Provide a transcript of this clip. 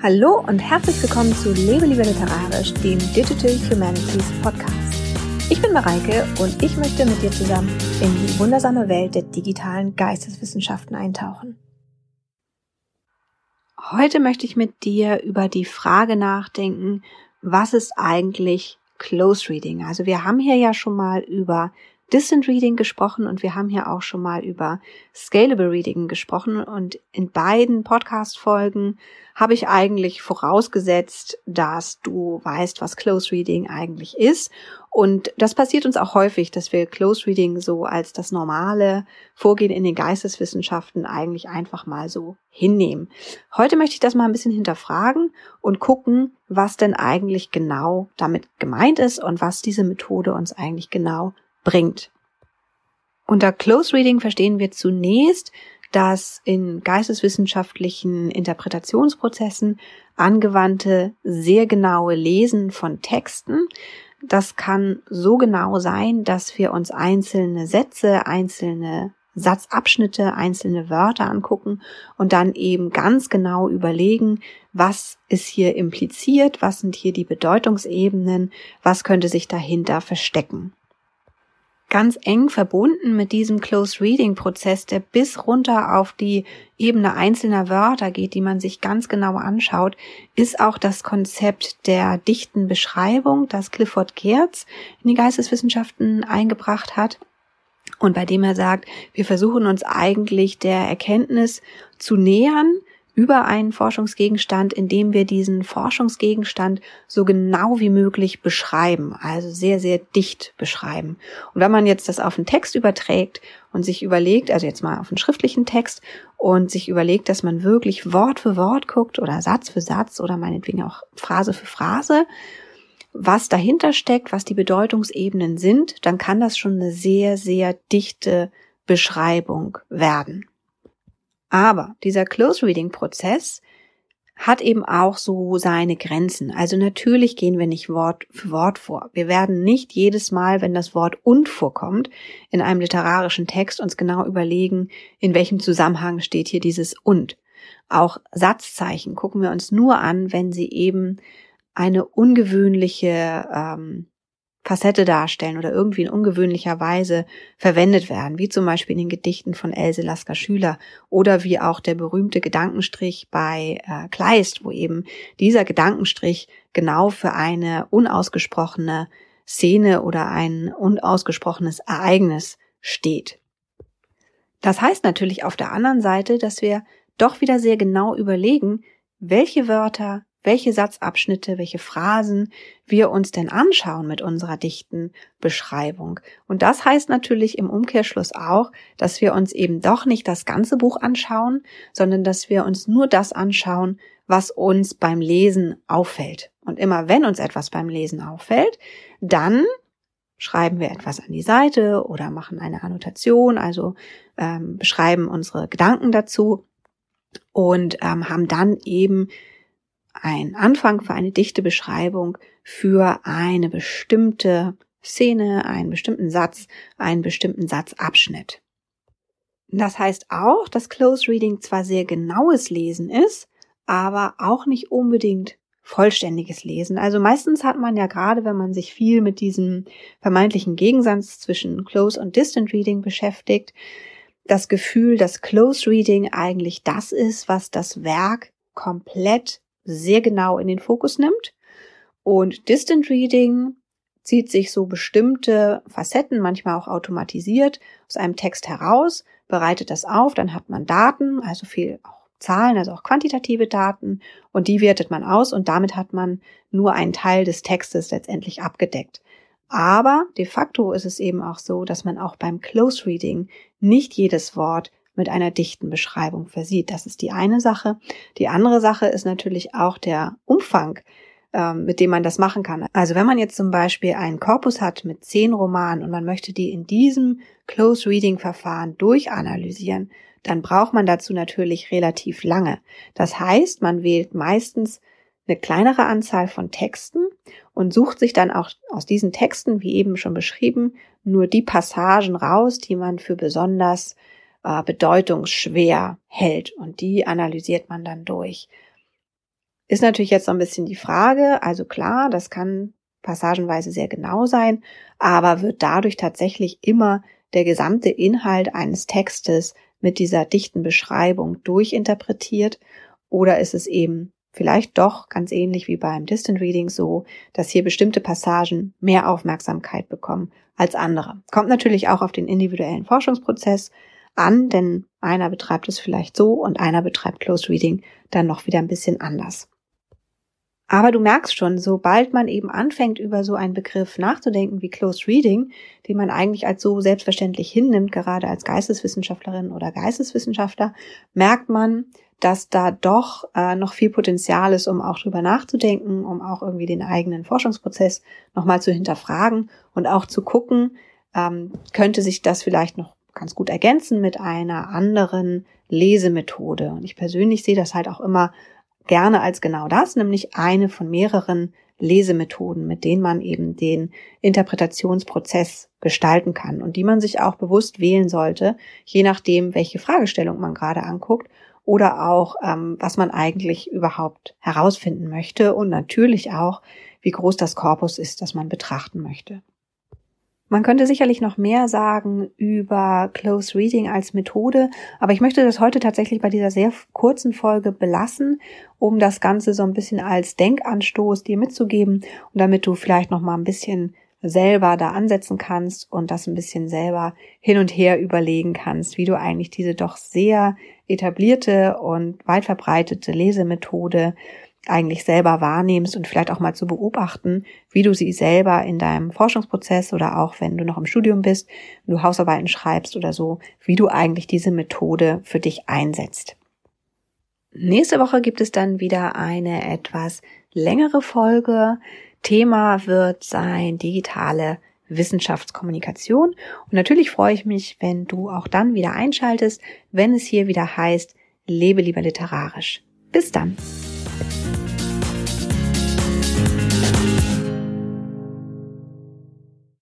Hallo und herzlich willkommen zu Lebe lieber literarisch, dem Digital Humanities Podcast. Ich bin Mareike und ich möchte mit dir zusammen in die wundersame Welt der digitalen Geisteswissenschaften eintauchen. Heute möchte ich mit dir über die Frage nachdenken, was ist eigentlich Close Reading? Also wir haben hier ja schon mal über Distant Reading gesprochen und wir haben hier auch schon mal über Scalable Reading gesprochen und in beiden Podcast-Folgen habe ich eigentlich vorausgesetzt, dass du weißt, was Close Reading eigentlich ist. Und das passiert uns auch häufig, dass wir Close Reading so als das normale Vorgehen in den Geisteswissenschaften eigentlich einfach mal so hinnehmen. Heute möchte ich das mal ein bisschen hinterfragen und gucken, was denn eigentlich genau damit gemeint ist und was diese Methode uns eigentlich genau bringt. Unter Close Reading verstehen wir zunächst das in geisteswissenschaftlichen Interpretationsprozessen angewandte sehr genaue Lesen von Texten. Das kann so genau sein, dass wir uns einzelne Sätze, einzelne Satzabschnitte, einzelne Wörter angucken und dann eben ganz genau überlegen, was ist hier impliziert, was sind hier die Bedeutungsebenen, was könnte sich dahinter verstecken ganz eng verbunden mit diesem Close Reading Prozess, der bis runter auf die Ebene einzelner Wörter geht, die man sich ganz genau anschaut, ist auch das Konzept der dichten Beschreibung, das Clifford Geertz in die Geisteswissenschaften eingebracht hat. Und bei dem er sagt, wir versuchen uns eigentlich der Erkenntnis zu nähern, über einen Forschungsgegenstand, indem wir diesen Forschungsgegenstand so genau wie möglich beschreiben, also sehr, sehr dicht beschreiben. Und wenn man jetzt das auf einen Text überträgt und sich überlegt, also jetzt mal auf einen schriftlichen Text und sich überlegt, dass man wirklich Wort für Wort guckt oder Satz für Satz oder meinetwegen auch Phrase für Phrase, was dahinter steckt, was die Bedeutungsebenen sind, dann kann das schon eine sehr, sehr dichte Beschreibung werden. Aber dieser Close Reading Prozess hat eben auch so seine Grenzen. Also natürlich gehen wir nicht Wort für Wort vor. Wir werden nicht jedes Mal, wenn das Wort und vorkommt, in einem literarischen Text uns genau überlegen, in welchem Zusammenhang steht hier dieses und. Auch Satzzeichen gucken wir uns nur an, wenn sie eben eine ungewöhnliche ähm, Facette darstellen oder irgendwie in ungewöhnlicher Weise verwendet werden, wie zum Beispiel in den Gedichten von Else Lasker Schüler oder wie auch der berühmte Gedankenstrich bei äh, Kleist, wo eben dieser Gedankenstrich genau für eine unausgesprochene Szene oder ein unausgesprochenes Ereignis steht. Das heißt natürlich auf der anderen Seite, dass wir doch wieder sehr genau überlegen, welche Wörter welche Satzabschnitte, welche Phrasen wir uns denn anschauen mit unserer dichten Beschreibung. Und das heißt natürlich im Umkehrschluss auch, dass wir uns eben doch nicht das ganze Buch anschauen, sondern dass wir uns nur das anschauen, was uns beim Lesen auffällt. Und immer wenn uns etwas beim Lesen auffällt, dann schreiben wir etwas an die Seite oder machen eine Annotation, also ähm, beschreiben unsere Gedanken dazu und ähm, haben dann eben ein Anfang für eine dichte Beschreibung für eine bestimmte Szene, einen bestimmten Satz, einen bestimmten Satzabschnitt. Das heißt auch, dass Close Reading zwar sehr genaues Lesen ist, aber auch nicht unbedingt vollständiges Lesen. Also meistens hat man ja gerade, wenn man sich viel mit diesem vermeintlichen Gegensatz zwischen Close und Distant Reading beschäftigt, das Gefühl, dass Close Reading eigentlich das ist, was das Werk komplett sehr genau in den Fokus nimmt. Und Distant Reading zieht sich so bestimmte Facetten, manchmal auch automatisiert, aus einem Text heraus, bereitet das auf, dann hat man Daten, also viel auch Zahlen, also auch quantitative Daten, und die wertet man aus und damit hat man nur einen Teil des Textes letztendlich abgedeckt. Aber de facto ist es eben auch so, dass man auch beim Close Reading nicht jedes Wort mit einer dichten Beschreibung versieht. Das ist die eine Sache. Die andere Sache ist natürlich auch der Umfang, ähm, mit dem man das machen kann. Also wenn man jetzt zum Beispiel einen Korpus hat mit zehn Romanen und man möchte die in diesem Close Reading Verfahren durchanalysieren, dann braucht man dazu natürlich relativ lange. Das heißt, man wählt meistens eine kleinere Anzahl von Texten und sucht sich dann auch aus diesen Texten, wie eben schon beschrieben, nur die Passagen raus, die man für besonders äh, bedeutungsschwer hält. Und die analysiert man dann durch. Ist natürlich jetzt so ein bisschen die Frage, also klar, das kann passagenweise sehr genau sein, aber wird dadurch tatsächlich immer der gesamte Inhalt eines Textes mit dieser dichten Beschreibung durchinterpretiert oder ist es eben vielleicht doch ganz ähnlich wie beim Distant Reading so, dass hier bestimmte Passagen mehr Aufmerksamkeit bekommen als andere. Kommt natürlich auch auf den individuellen Forschungsprozess an, denn einer betreibt es vielleicht so und einer betreibt Closed Reading dann noch wieder ein bisschen anders. Aber du merkst schon, sobald man eben anfängt, über so einen Begriff nachzudenken wie Closed Reading, den man eigentlich als so selbstverständlich hinnimmt, gerade als Geisteswissenschaftlerin oder Geisteswissenschaftler, merkt man, dass da doch äh, noch viel Potenzial ist, um auch drüber nachzudenken, um auch irgendwie den eigenen Forschungsprozess nochmal zu hinterfragen und auch zu gucken, ähm, könnte sich das vielleicht noch ganz gut ergänzen mit einer anderen Lesemethode. Und ich persönlich sehe das halt auch immer gerne als genau das, nämlich eine von mehreren Lesemethoden, mit denen man eben den Interpretationsprozess gestalten kann und die man sich auch bewusst wählen sollte, je nachdem, welche Fragestellung man gerade anguckt oder auch, ähm, was man eigentlich überhaupt herausfinden möchte und natürlich auch, wie groß das Korpus ist, das man betrachten möchte. Man könnte sicherlich noch mehr sagen über Close Reading als Methode, aber ich möchte das heute tatsächlich bei dieser sehr kurzen Folge belassen, um das Ganze so ein bisschen als Denkanstoß dir mitzugeben und damit du vielleicht noch mal ein bisschen selber da ansetzen kannst und das ein bisschen selber hin und her überlegen kannst, wie du eigentlich diese doch sehr etablierte und weit verbreitete Lesemethode eigentlich selber wahrnimmst und vielleicht auch mal zu beobachten, wie du sie selber in deinem Forschungsprozess oder auch wenn du noch im Studium bist, du Hausarbeiten schreibst oder so, wie du eigentlich diese Methode für dich einsetzt. Nächste Woche gibt es dann wieder eine etwas längere Folge. Thema wird sein digitale Wissenschaftskommunikation. Und natürlich freue ich mich, wenn du auch dann wieder einschaltest, wenn es hier wieder heißt, lebe lieber literarisch. Bis dann.